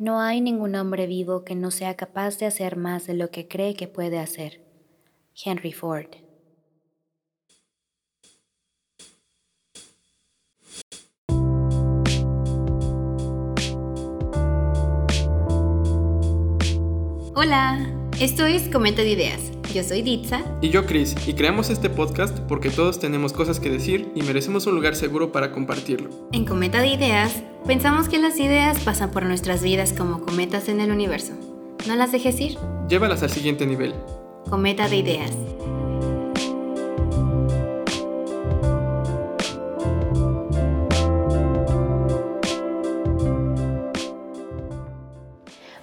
No hay ningún hombre vivo que no sea capaz de hacer más de lo que cree que puede hacer. Henry Ford. Hola, esto es Cometa de Ideas. Yo soy Ditza. Y yo Chris, y creamos este podcast porque todos tenemos cosas que decir y merecemos un lugar seguro para compartirlo. En Cometa de Ideas, pensamos que las ideas pasan por nuestras vidas como cometas en el universo. No las dejes ir. Llévalas al siguiente nivel. Cometa de Ideas.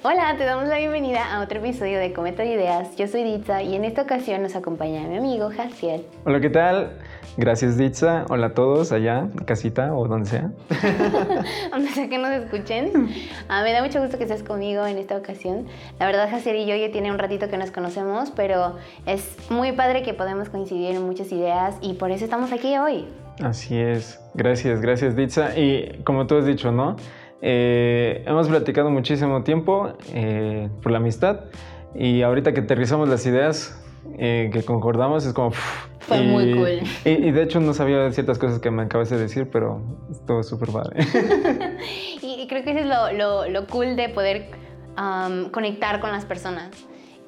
Hola, te damos la bienvenida a otro episodio de Cometa de Ideas. Yo soy Ditza y en esta ocasión nos acompaña mi amigo Jaciel. Hola, ¿qué tal? Gracias, Ditza. Hola a todos allá, casita o donde sea. donde sea que nos escuchen. Ah, me da mucho gusto que estés conmigo en esta ocasión. La verdad, Jaciel y yo ya tiene un ratito que nos conocemos, pero es muy padre que podemos coincidir en muchas ideas y por eso estamos aquí hoy. Así es. Gracias, gracias, Ditza. Y como tú has dicho, ¿no? Eh, hemos platicado muchísimo tiempo eh, por la amistad y ahorita que aterrizamos las ideas eh, que concordamos es como... Fue muy cool. Y, de hecho no sabía ciertas cosas que me acabas de decir, pero estuvo súper padre. y, creo que eso es lo, lo, cool de poder conectar con las personas.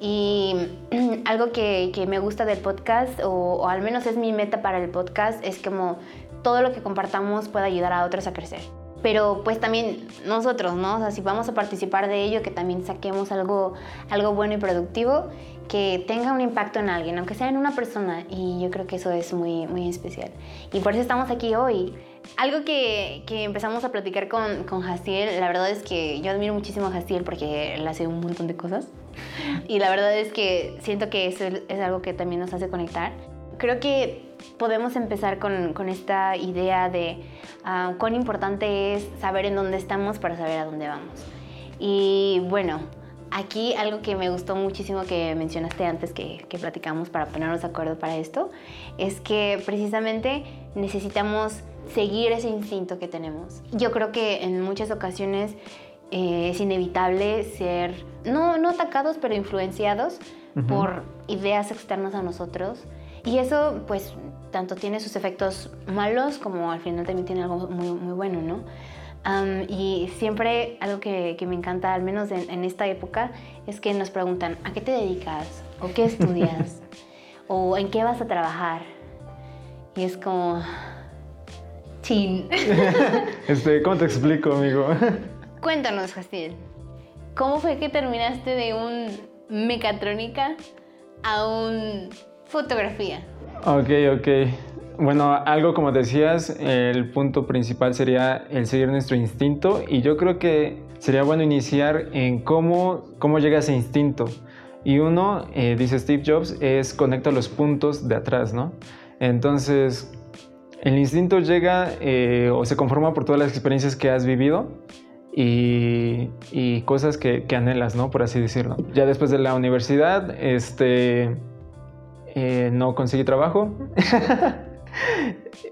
Y algo que, que, me gusta del podcast, o, o, al menos es mi meta para el podcast, es como todo lo que compartamos pueda ayudar a otros a crecer pero pues también nosotros, ¿no? O sea, si vamos a participar de ello, que también saquemos algo, algo bueno y productivo, que tenga un impacto en alguien, aunque sea en una persona, y yo creo que eso es muy, muy especial. Y por eso estamos aquí hoy. Algo que, que empezamos a platicar con, con Jaciel, la verdad es que yo admiro muchísimo a Jaciel porque él hace un montón de cosas. Y la verdad es que siento que eso es algo que también nos hace conectar. Creo que podemos empezar con, con esta idea de uh, cuán importante es saber en dónde estamos para saber a dónde vamos. Y bueno, aquí algo que me gustó muchísimo que mencionaste antes que, que platicamos para ponernos de acuerdo para esto, es que precisamente necesitamos seguir ese instinto que tenemos. Yo creo que en muchas ocasiones eh, es inevitable ser, no, no atacados, pero influenciados por ideas externas a nosotros. Y eso, pues, tanto tiene sus efectos malos como al final también tiene algo muy, muy bueno, ¿no? y siempre algo que, que, me encanta, al menos en, esta época, es que nos preguntan, ¿a qué te dedicas? ¿O qué estudias? ¿O en qué vas a trabajar? Y es como... Chin. este, ¿Cómo te explico, amigo? Cuéntanos, Jastiel. ¿Cómo fue que terminaste de un mecatrónica a un fotografía? Ok, ok. Bueno, algo como decías, el punto principal sería el seguir nuestro instinto y yo creo que sería bueno iniciar en cómo, cómo llega ese instinto. Y uno, eh, dice Steve Jobs, es conecta los puntos de atrás, ¿no? Entonces, el instinto llega eh, o se conforma por todas las experiencias que has vivido y, cosas que, que, anhelas, ¿no? Por así decirlo. Ya después de la universidad, este eh, no conseguí trabajo.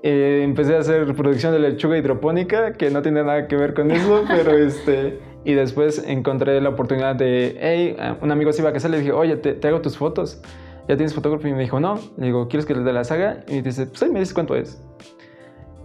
Eh, empecé a hacer producción de lechuga hidropónica, que no tiene nada que ver con eso, pero este... Y después encontré la oportunidad de, hey, un amigo se iba a casar, le dije, oye, te, hago tus fotos. ¿Ya tienes fotógrafo? Y me dijo, no. Le digo, ¿quieres que le dé la saga? Y me dice, pues ahí me dices cuánto es.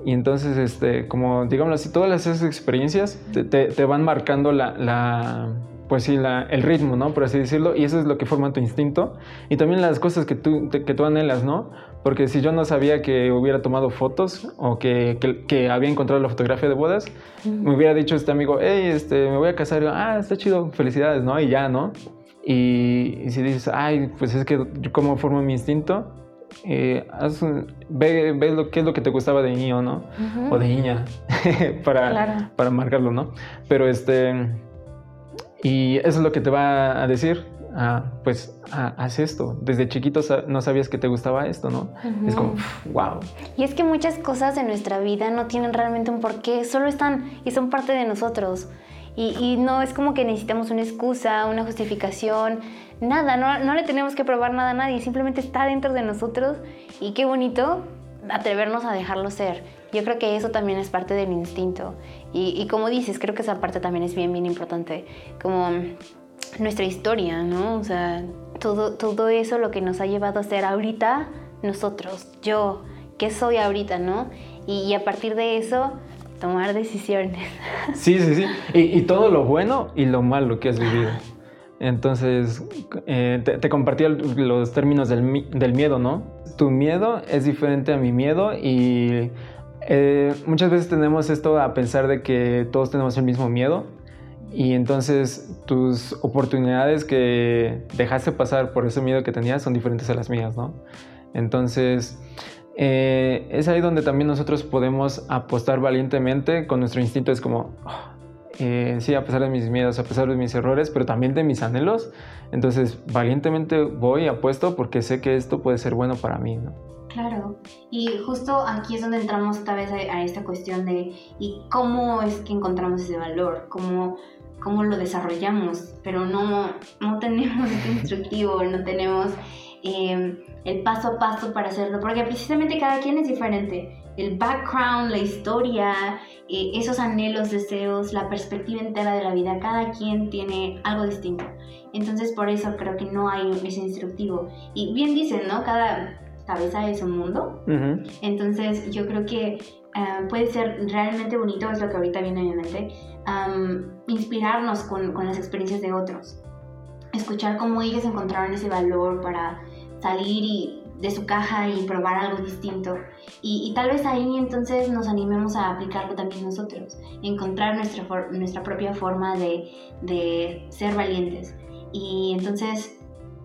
Y entonces, este, como digámoslo así, todas esas experiencias te, te, van marcando la, la pues sí, la, el ritmo, ¿no? Por así decirlo, y eso es lo que forma tu instinto. Y también las cosas que tú, que tú anhelas, ¿no? Porque si yo no sabía que hubiera tomado fotos o que, que, había encontrado la fotografía de bodas, me hubiera dicho este amigo, hey, este, me voy a casar, y ah, está chido, felicidades, ¿no? Y ya, ¿no? Y, si dices, ay, pues es que cómo formo mi instinto, eh, ve, lo, qué es lo que te gustaba de niño, ¿no? O de niña, para, para marcarlo, ¿no? Pero este y eso es lo que te va a decir, ah, pues ah, haz esto. Desde chiquito no sabías que te gustaba esto, ¿no? Es como, wow. Y es que muchas cosas en nuestra vida no tienen realmente un porqué, solo están y son parte de nosotros. Y, y no es como que necesitamos una excusa, una justificación, nada, no, no le tenemos que probar nada a nadie, simplemente está dentro de nosotros y qué bonito atrevernos a dejarlo ser Yo creo que eso también es parte del instinto. Y, y como dices, creo que esa parte también es bien, bien importante. Como nuestra historia, ¿no? O sea, todo, todo eso lo que nos ha llevado a ser ahorita nosotros, yo, qué soy ahorita, ¿no? Y, a partir de eso, tomar decisiones. Sí, sí, sí. Y, todo lo bueno y lo malo que has vivido. Entonces, eh, te, compartí los términos del, del, miedo, ¿no? Tu miedo es diferente a mi miedo y eh, muchas veces tenemos esto a pensar de que todos tenemos el mismo miedo y entonces tus oportunidades que dejaste pasar por ese miedo que tenías son diferentes a las mías, ¿no? Entonces, eh, es ahí donde también nosotros podemos apostar valientemente con nuestro instinto. Es como, oh, sí, a pesar de mis miedos, a pesar de mis errores, pero también de mis anhelos. Entonces, valientemente voy, apuesto porque sé que esto puede ser bueno para mí. Claro, y justo aquí es donde entramos esta vez a, a esta cuestión de ¿y cómo es que encontramos ese valor? ¿Cómo cómo lo desarrollamos, pero no, no tenemos este instructivo, no tenemos em, el paso a paso para hacerlo, porque precisamente cada quien es diferente. El background, la historia, eh, esos anhelos, deseos, la perspectiva entera de la vida, cada quien tiene algo distinto. Entonces por eso creo que no hay ese instructivo. Y bien dicen, ¿no? Cada cabeza es un mundo. Entonces yo creo que eh, puede ser realmente bonito, es lo que ahorita viene a mi mente, inspirarnos con, con, las experiencias de otros, escuchar cómo ellos encontraron ese valor para salir y, de su caja y probar algo distinto. Y, y, tal vez ahí entonces nos animemos a aplicarlo también nosotros, encontrar nuestra, nuestra propia forma de, de ser valientes. Y entonces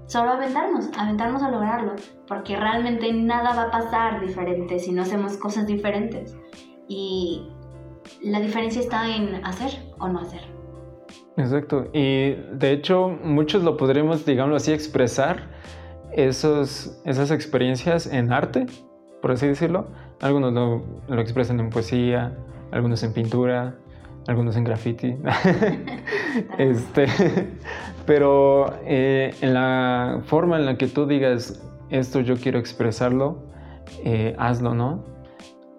solo aventarnos, aventarnos a lograrlo, porque realmente nada va a pasar diferente si no hacemos cosas diferentes. Y la diferencia está en hacer o no hacer. Exacto, y de hecho muchos lo podremos, digámoslo así, expresar esos, esas experiencias en arte, por así decirlo. Algunos lo, lo expresan en poesía, algunos en pintura, algunos en graffiti. este, pero eh, en la forma en la que tú digas esto yo quiero expresarlo, eh, hazlo, ¿no?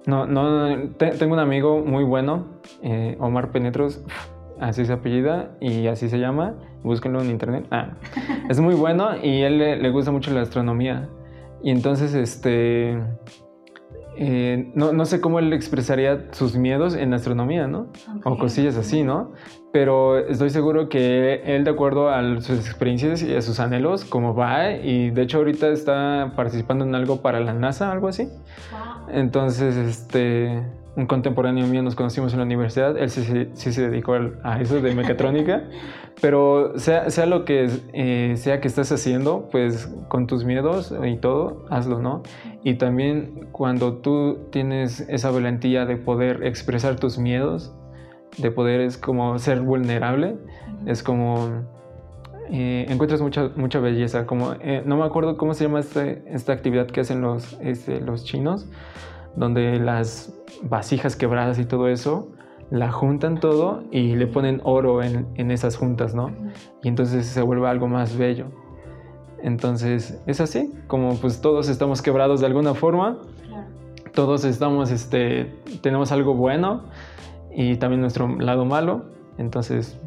No, no, tengo un amigo muy bueno, eh, Omar Penetros, así se apellida y así se llama, búsquenlo en internet. Ah, es muy bueno y él le, le gusta mucho la astronomía. Y entonces, este, eh, no, no, sé cómo él expresaría sus miedos en astronomía, ¿no? O cosillas así, ¿no? Pero estoy seguro que él, de acuerdo a sus experiencias y a sus anhelos, como va, y de hecho ahorita está participando en algo para la NASA, algo así. Entonces, este, un contemporáneo mío nos conocimos en la universidad, él sí, se dedicó a eso de mecatrónica, pero sea, sea lo que eh, sea que estés haciendo, pues con tus miedos y todo, hazlo, ¿no? Y también cuando tú tienes esa valentía de poder expresar tus miedos, de poder es como ser vulnerable, es como eh, encuentras mucha, mucha belleza, como eh, no me acuerdo cómo se llama este, esta actividad que hacen los, este, los chinos, donde las vasijas quebradas y todo eso, la juntan todo y le ponen oro en, en esas juntas, ¿no? Y entonces se vuelve algo más bello. Entonces es así, como pues todos estamos quebrados de alguna forma, todos estamos, este, tenemos algo bueno y también nuestro lado malo, entonces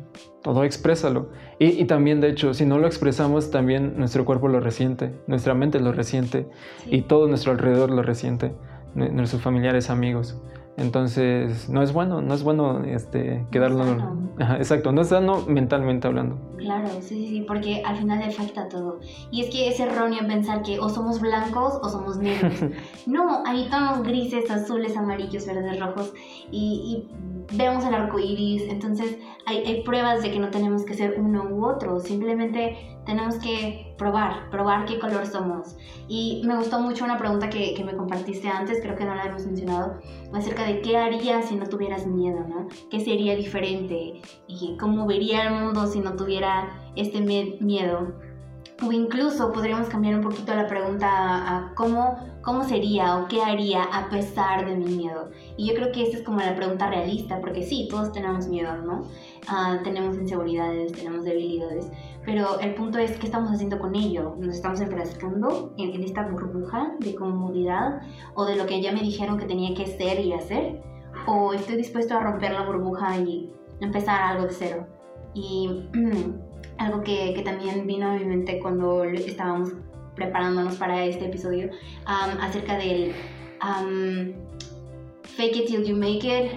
todo exprésalo. Y, y, también, de hecho, si no lo expresamos, también nuestro cuerpo lo resiente, nuestra mente lo resiente y todo nuestro alrededor lo resiente nuestros familiares, amigos. Entonces, no es bueno, no es bueno este, quedarlo. exacto, no es sano mentalmente hablando. Claro, sí, sí, sí, porque al final le afecta todo. Y es que es erróneo pensar que o somos blancos o somos negros. no, hay tonos grises, azules, amarillos, verdes, rojos. Y, vemos el arco iris. Entonces, hay, hay pruebas de que no tenemos que ser uno u otro. Simplemente tenemos que probar, probar qué color somos. Y me gustó mucho una pregunta que, que, me compartiste antes, creo que no la hemos mencionado, acerca de qué harías si no tuvieras miedo, ¿no? ¿Qué sería diferente? Y cómo vería el mundo si no tuviera este miedo. O incluso podríamos cambiar un poquito la pregunta a, cómo, cómo sería o qué haría a pesar de mi miedo. Y yo creo que esta es como la pregunta realista, porque sí, todos tenemos miedo, ¿no? Ah, tenemos inseguridades, tenemos debilidades, pero el punto es qué estamos haciendo con ello. ¿Nos estamos enfrascando en, en esta burbuja de comodidad o de lo que ya me dijeron que tenía que ser y hacer? ¿O estoy dispuesto a romper la burbuja y empezar algo de cero? Y algo que, que también vino a mi mente cuando estábamos preparándonos para este episodio um, acerca del um, fake it till you make it,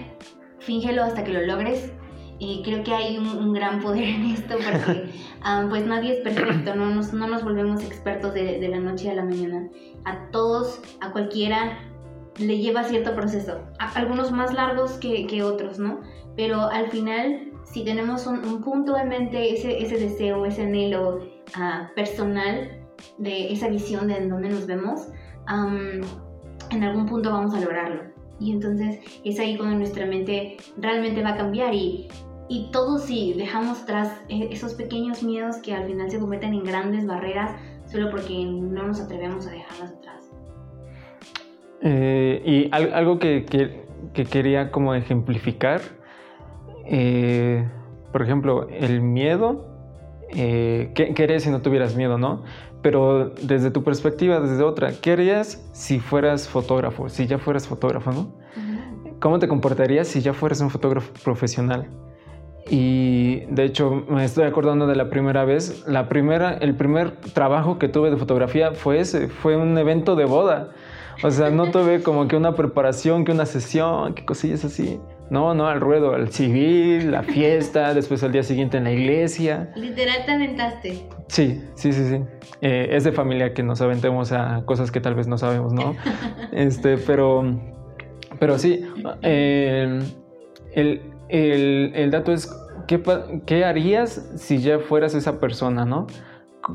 fíngelo hasta que lo logres. Y creo que hay un, un gran poder en esto porque um, pues nadie es perfecto, no nos, no nos volvemos expertos de, de, la noche a la mañana. A todos, a cualquiera, le lleva cierto proceso. A, algunos más largos que, que, otros, ¿no? Pero al final, si tenemos un, un punto en mente, ese, ese deseo, ese anhelo uh, personal, de esa visión de en dónde nos vemos, um, en algún punto vamos a lograrlo. Y entonces es ahí cuando nuestra mente realmente va a cambiar y, y todos si dejamos tras esos pequeños miedos que al final se convierten en grandes barreras solo porque no nos atrevemos a dejarlas atrás. Eh, y al, algo que, que, que, quería como ejemplificar, eh, por ejemplo, el miedo, eh, ¿qué, ¿qué harías si no tuvieras miedo, no? pero desde tu perspectiva, desde otra, ¿qué harías si fueras fotógrafo, si ya fueras fotógrafo, ¿no? ¿Cómo te comportarías si ya fueras un fotógrafo profesional? Y de hecho me estoy acordando de la primera vez, la primera, el primer trabajo que tuve de fotografía fue ese, fue un evento de boda. O sea, no tuve como que una preparación, que una sesión, que cosillas así. No, no, al ruedo, al civil, la fiesta, después al día siguiente en la iglesia. Literal te aventaste. Sí, sí, sí, sí. Eh, es de familia que nos aventemos a cosas que tal vez no sabemos, ¿no? este, pero, pero sí, eh, el, el, el, dato es, ¿qué, ¿qué harías si ya fueras esa persona, ¿no?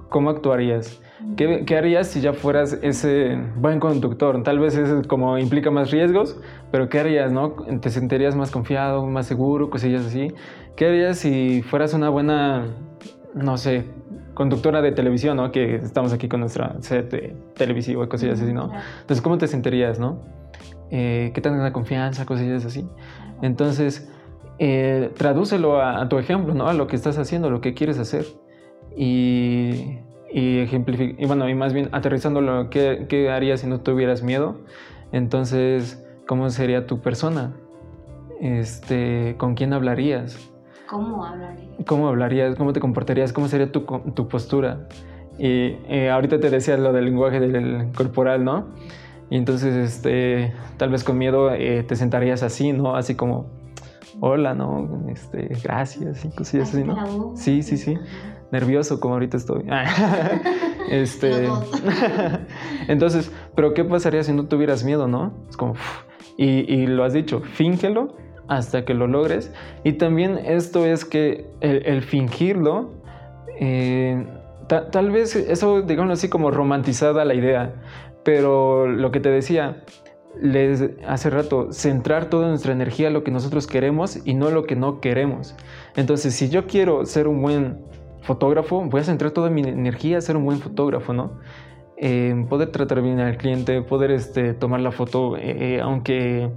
¿Cómo actuarías? ¿Qué, ¿Qué, harías si ya fueras ese buen conductor? Tal vez eso como implica más riesgos, pero ¿qué harías, no? ¿Te sentirías más confiado, más seguro, cosillas así? ¿Qué harías si fueras una buena, no sé, conductora de televisión, ¿no? Que estamos aquí con nuestra set televisivo y cosillas así, ¿no? Entonces, ¿cómo te sentirías, no? Eh, ¿Qué tanta confianza, cosillas así? Entonces, eh, tradúcelo a, a tu ejemplo, ¿no? A lo que estás haciendo, lo que quieres hacer. Y y y bueno, y más bien aterrizándolo, ¿qué, ¿qué harías si no tuvieras miedo? Entonces, ¿cómo sería tu persona? Este, ¿Con quién hablarías? ¿Cómo hablarías? ¿Cómo hablarías? ¿Cómo te comportarías? ¿Cómo sería tu, tu postura? Y eh, ahorita te decía lo del lenguaje del corporal, ¿no? Y entonces, este, tal vez con miedo eh, te sentarías así, ¿no? Así como, hola, ¿no? Este, gracias y cosillas así, ¿no? Sí, sí, sí nervioso como ahorita estoy. este, entonces, pero ¿qué pasaría si no tuvieras miedo, no? Es como, y, y, lo has dicho, fíngelo hasta que lo logres. Y también esto es que el, el fingirlo, eh, ta, tal vez eso, digamos así, como romantizada la idea, pero lo que te decía, les, hace rato, centrar toda nuestra energía a lo que nosotros queremos y no lo que no queremos. Entonces, si yo quiero ser un buen fotógrafo, voy a centrar toda mi energía a ser un buen fotógrafo, ¿no? Eh, poder tratar bien al cliente, poder este, tomar la foto, eh, aunque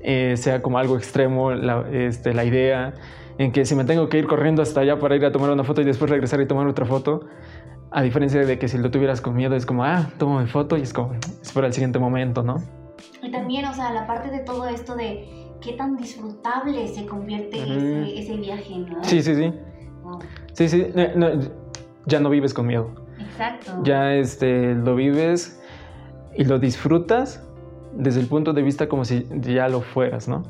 eh, sea como algo extremo la, este, la, idea, en que si me tengo que ir corriendo hasta allá para ir a tomar una foto y después regresar y tomar otra foto, a diferencia de que si lo tuvieras con miedo es como, ah, tomo mi foto y es como, espera el siguiente momento, ¿no? Y también, o sea, la parte de todo esto de qué tan disfrutable se convierte uh -huh. ese, ese, viaje, ¿no? Sí, sí, sí. Wow. Sí, sí, no, no, ya no vives con miedo. Exacto. Ya este, lo vives y lo disfrutas desde el punto de vista como si ya lo fueras, ¿no?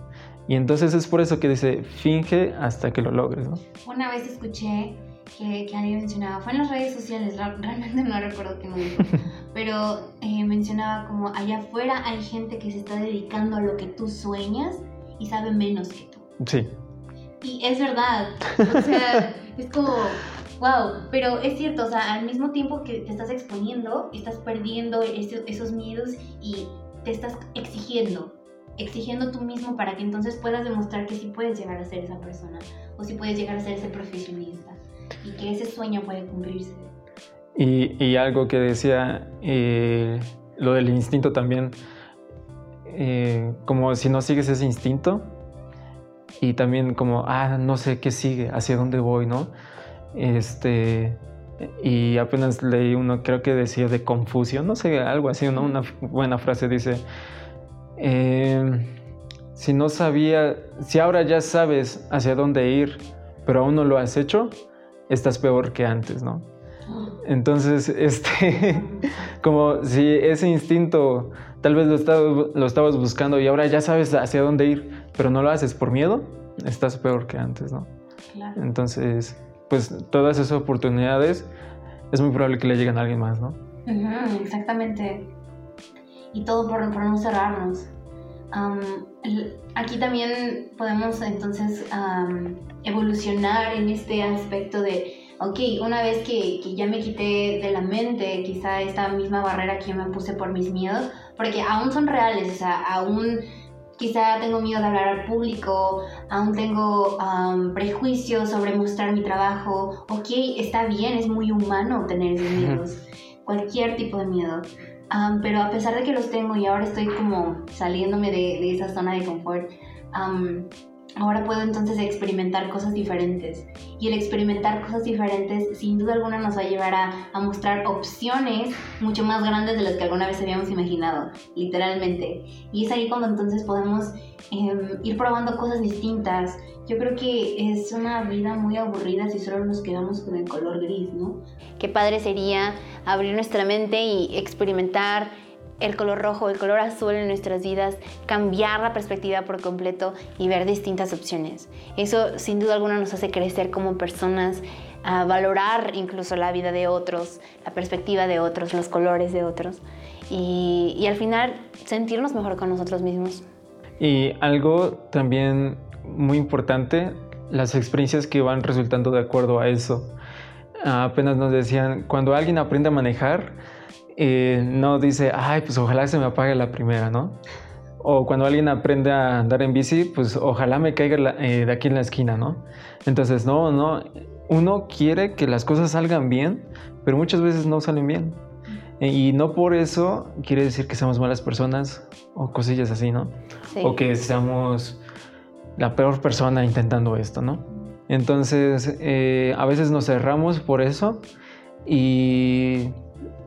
Y entonces es por eso que dice, finge hasta que lo logres, ¿no? Una vez escuché que, que alguien mencionaba, fue en las redes sociales, realmente no recuerdo qué me dijo, pero eh, mencionaba como allá afuera hay gente que se está dedicando a lo que tú sueñas y sabe menos que tú. Sí. Y es verdad, o sea, es como, wow, pero es cierto, o sea, al mismo tiempo que te estás exponiendo, estás perdiendo esos, esos miedos y te estás exigiendo, exigiendo tú mismo para que entonces puedas demostrar que sí puedes llegar a ser esa persona o sí puedes llegar a ser ese profesionista y que ese sueño puede cumplirse. Y, y algo que decía, eh, lo del instinto también, eh, como si no sigues ese instinto y también como, ah, no sé qué sigue, hacia dónde voy, ¿no? Este, y apenas leí uno, creo que decía de Confucio, no sé, algo así, ¿no? Una buena frase dice, eh, si no sabía, si ahora ya sabes hacia dónde ir, pero aún no lo has hecho, estás peor que antes, ¿no? Entonces, este, como si ese instinto tal vez lo estabas, lo estabas buscando y ahora ya sabes hacia dónde ir, pero no lo haces por miedo, estás peor que antes, ¿no? Entonces, pues todas esas oportunidades es muy probable que le lleguen a alguien más, ¿no? exactamente. Y todo por, por no cerrarnos. Aquí también podemos entonces evolucionar en este aspecto de, ok, una vez que, que, ya me quité de la mente quizá esta misma barrera que yo me puse por mis miedos, porque aún son reales, o sea, aún quizá tengo miedo de hablar al público, aún tengo prejuicios sobre mostrar mi trabajo. Ok, está bien, es muy humano tener esos miedos, cualquier tipo de miedo. Pero a pesar de que los tengo y ahora estoy como saliéndome de, de esa zona de confort, ahora puedo entonces experimentar cosas diferentes. Y el experimentar cosas diferentes sin duda alguna nos va a llevar a, mostrar opciones mucho más grandes de las que alguna vez habíamos imaginado, literalmente. Y es ahí cuando entonces podemos em, ir probando cosas distintas. Yo creo que es una vida muy aburrida si solo nos quedamos con el color gris, ¿no? Qué padre sería abrir nuestra mente y experimentar el color rojo, el color azul en nuestras vidas, cambiar la perspectiva por completo y ver distintas opciones. Eso sin duda alguna nos hace crecer como personas, a valorar incluso la vida de otros, la perspectiva de otros, los colores de otros y, y al final sentirnos mejor con nosotros mismos. Y algo también muy importante, las experiencias que van resultando de acuerdo a eso. apenas nos decían, cuando alguien aprende a manejar, no dice, ay, pues ojalá se me apague la primera, ¿no? O cuando alguien aprende a andar en bici, pues ojalá me caiga eh, de aquí en la esquina, ¿no? Entonces, no, no, uno quiere que las cosas salgan bien, pero muchas veces no salen bien. Y no por eso quiere decir que seamos malas personas o cosillas así, ¿no? O que seamos la peor persona intentando esto, ¿no? Entonces, eh, a veces nos cerramos por eso y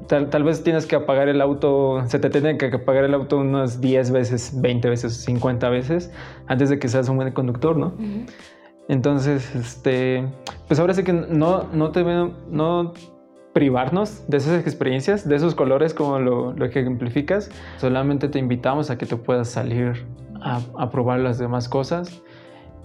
Tal, vez tienes que apagar el auto, se te tiene que apagar el auto unas 10 veces, 20 veces, 50 veces antes de que seas un buen conductor, ¿no? Entonces, este, pues ahora sí que no, no te no privarnos de esas experiencias, de esos colores como lo, lo ejemplificas. Solamente te invitamos a que te puedas salir a, a probar las demás cosas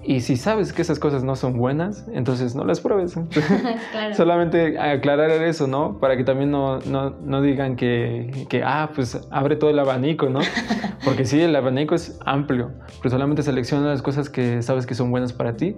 y si sabes que esas cosas no son buenas, entonces no las pruebes. Solamente aclarar eso, ¿no? Para que también no, no, no digan que, que, ah, pues abre todo el abanico, ¿no? Porque sí, el abanico es amplio, pero solamente selecciona las cosas que sabes que son buenas para ti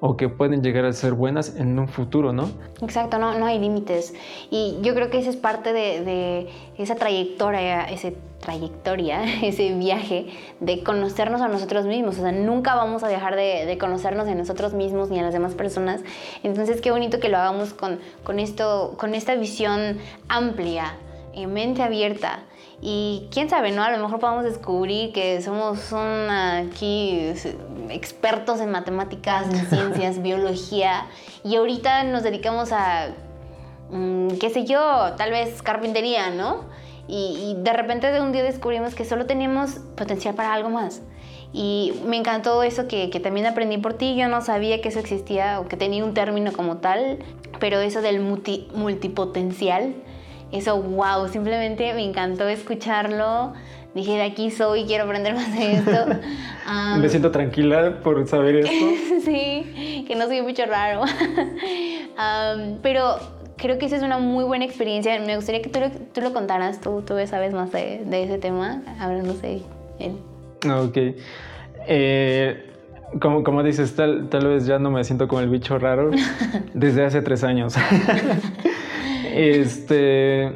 o que pueden llegar a ser buenas en un futuro, ¿no? Exacto, no, no hay límites. Y yo creo que esa es parte de, de esa trayectoria, ese trayectoria, ese viaje de conocernos a nosotros mismos. O sea, nunca vamos a dejar de, de, conocernos a nosotros mismos ni a las demás personas. Entonces, qué bonito que lo hagamos con, con, esto, con esta visión amplia, en mente abierta y quién sabe, ¿no? A lo mejor podamos descubrir que somos un, aquí expertos en matemáticas, en ciencias, biología, y ahorita nos dedicamos a, mm, qué sé yo, tal vez carpintería, ¿no? Y, de repente de un día descubrimos que solo teníamos potencial para algo más. Y me encantó eso que, que, también aprendí por ti. Yo no sabía que eso existía o que tenía un término como tal, pero eso del multi, multipotencial eso, wow, simplemente me encantó escucharlo. Dije, de aquí soy, quiero aprender más de esto. me siento tranquila por saber esto. sí, que no soy un bicho raro. pero creo que esa es una muy buena experiencia. Me gustaría que tú lo, tú lo contaras, tú, tú sabes más de, de ese tema, sé él. Ok. Eh, como, como dices, tal, tal vez ya no me siento como el bicho raro desde hace tres años. Este.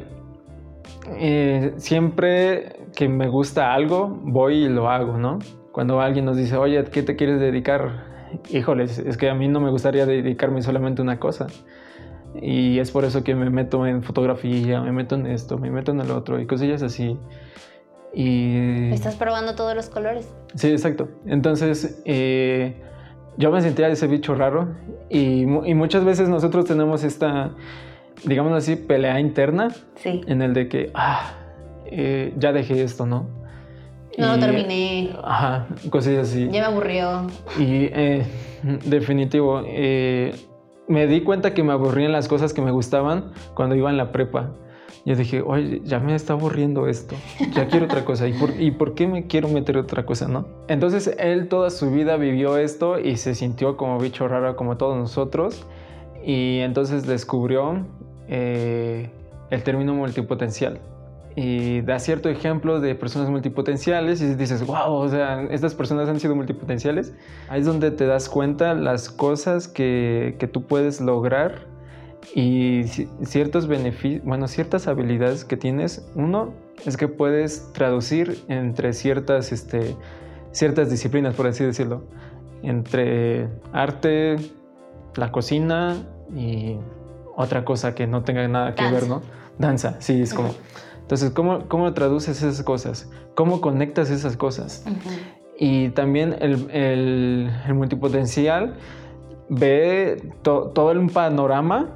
Eh, siempre que me gusta algo, voy y lo hago, ¿no? Cuando alguien nos dice, oye, ¿qué te quieres dedicar? Híjoles, es que a mí no me gustaría dedicarme solamente a una cosa. Y es por eso que me meto en fotografía, me meto en esto, me meto en el otro y cosillas así. Y... Estás probando todos los colores. Sí, exacto. Entonces, eh, yo me sentía ese bicho raro y, y muchas veces nosotros tenemos esta, digamos así, pelea interna Sí. en el de que, ah, eh, ya dejé esto, ¿no? No lo Y- terminé. Ajá, cosillas así. Ya me aburrió. Y eh, definitivo, eh, me di cuenta que me aburrían las cosas que me gustaban cuando iba en la prepa. Yo dije, oye, ya me está aburriendo esto, ya quiero otra cosa. ¿Y por, ¿Y por qué me quiero meter otra cosa, no? Entonces él toda su vida vivió esto y se sintió como bicho raro como todos nosotros. Y entonces descubrió eh, el término multipotencial. Y da cierto ejemplo de personas multipotenciales y dices, wow, o sea, estas personas han sido multipotenciales. Ahí es donde te das cuenta las cosas que, que tú puedes lograr y ci- ciertos beneficios, bueno, ciertas habilidades que tienes. Uno es que puedes traducir entre ciertas, este, ciertas disciplinas, por así decirlo. Entre arte, la cocina y otra cosa que no tenga nada que Danza. ver, ¿no? Danza, sí, es como... Entonces, ¿cómo, ¿cómo traduces esas cosas? ¿Cómo conectas esas cosas? Y también el, el- el multipotencial ve to- todo el panorama,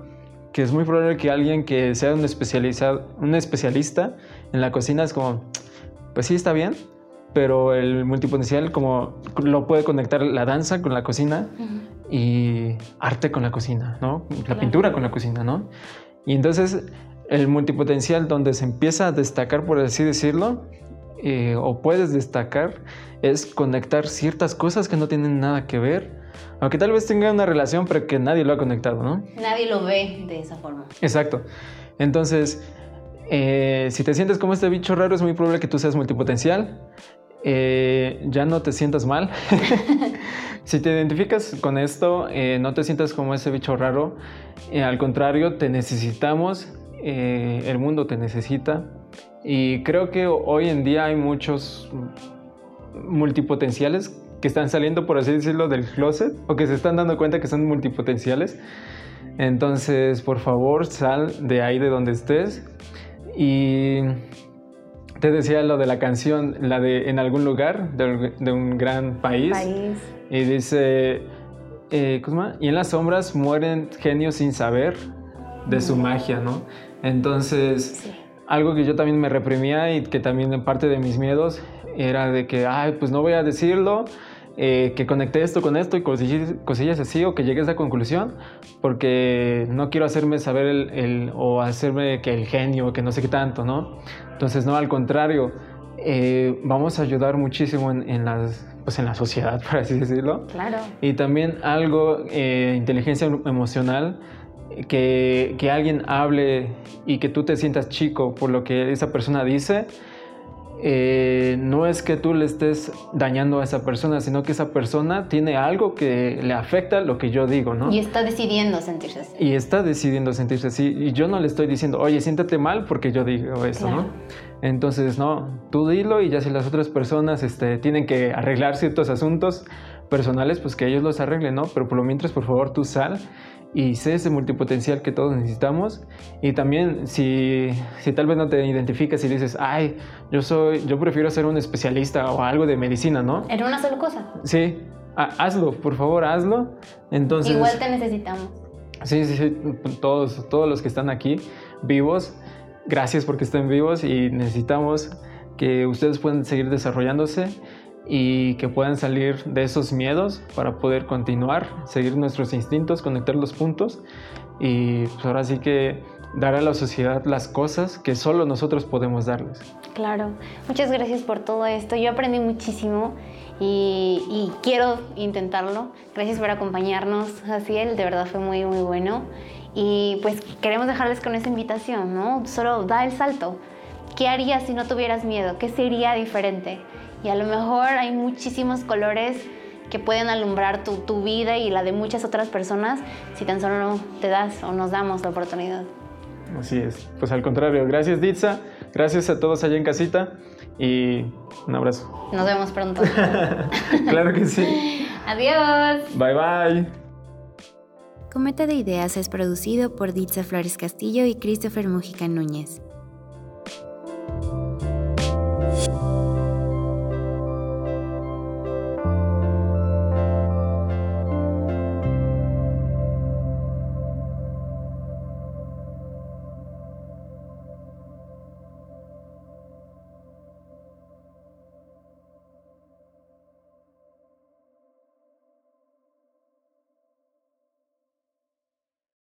que es muy probable que alguien que sea un, especializado, un especialista en la cocina es como, pues sí, está bien, pero el multipotencial como lo puede conectar la danza con la cocina y arte con la cocina, ¿no? La Claro. pintura con la cocina, ¿no? Y entonces el multipotencial donde se empieza a destacar, por así decirlo, eh, o puedes destacar, es conectar ciertas cosas que no tienen nada que ver, aunque tal vez tengan una relación, pero que nadie lo ha conectado, ¿no? Nadie lo ve de esa forma. Exacto. Entonces, eh, si te sientes como este bicho raro, es muy probable que tú seas multipotencial. Eh, ya no te sientas mal. si te identificas con esto, eh, no te sientas como ese bicho raro. Eh, al contrario, te necesitamos. eh, el mundo te necesita. Y creo que hoy en día hay muchos multipotenciales que están saliendo, por así decirlo, del closet o que se están dando cuenta que son multipotenciales. Entonces, por favor, sal de ahí de donde estés. Y te decía lo de la canción, la de En algún lugar de, de un gran país. País. Y dice, eh. Y en las sombras mueren genios sin saber de su magia, ¿no? Entonces, Sí. algo que yo también me reprimía y que también parte de mis miedos era de que, ay, pues no voy a decirlo, eh, que conecté esto con esto y cosillas, cosillas así, o que llegué a esa conclusión, porque no quiero hacerme saber el, el- o hacerme que el genio, que no sé qué tanto, ¿no? Entonces, no, al contrario, eh, vamos a ayudar muchísimo en, en las, pues en la sociedad, por así decirlo. Claro. Y también algo, eh, inteligencia emocional, que, que alguien hable y que tú te sientas chico por lo que esa persona dice, eh, no es que tú le estés dañando a esa persona, sino que esa persona tiene algo que le afecta lo que yo digo, ¿no? Y está decidiendo sentirse así. Y está decidiendo sentirse así. Y yo no le estoy diciendo, oye, siéntate mal porque yo digo eso, Claro. ¿no? Entonces, no, tú dilo y ya si las otras personas este, tienen que arreglar ciertos asuntos personales, pues que ellos los arreglen, ¿no? Pero por lo mientras, por favor, tú sal y sé ese multipotencial que todos necesitamos. Y también, si, si tal vez no te identificas y dices, ay, yo soy, yo prefiero ser un especialista o algo de medicina, ¿no? En una sola cosa. Sí, ha- hazlo, por favor, hazlo. Entonces, Igual te necesitamos. Sí, sí, sí, todos, todos los que están aquí vivos, gracias porque estén vivos y necesitamos que ustedes puedan seguir desarrollándose y que puedan salir de esos miedos para poder continuar, seguir nuestros instintos, conectar los puntos y pues ahora sí que dar a la sociedad las cosas que solo nosotros podemos darles. Claro. Muchas gracias por todo esto. Yo aprendí muchísimo y, y quiero intentarlo. Gracias por acompañarnos, Jaciel. De verdad fue muy, muy bueno. Y pues queremos dejarles con esa invitación, ¿no? Solo da el salto. ¿Qué harías si no tuvieras miedo? ¿Qué sería diferente? Y a lo mejor hay muchísimos colores que pueden alumbrar tu, tu vida y la de muchas otras personas si tan solo te das o nos damos la oportunidad. Así es. Pues al contrario, gracias Ditza, gracias a todos allá en casita y un abrazo. Nos vemos pronto. claro que sí. Adiós. Bye bye. Cometa de Ideas es producido por Ditza Flores Castillo y Christopher Mujica Núñez.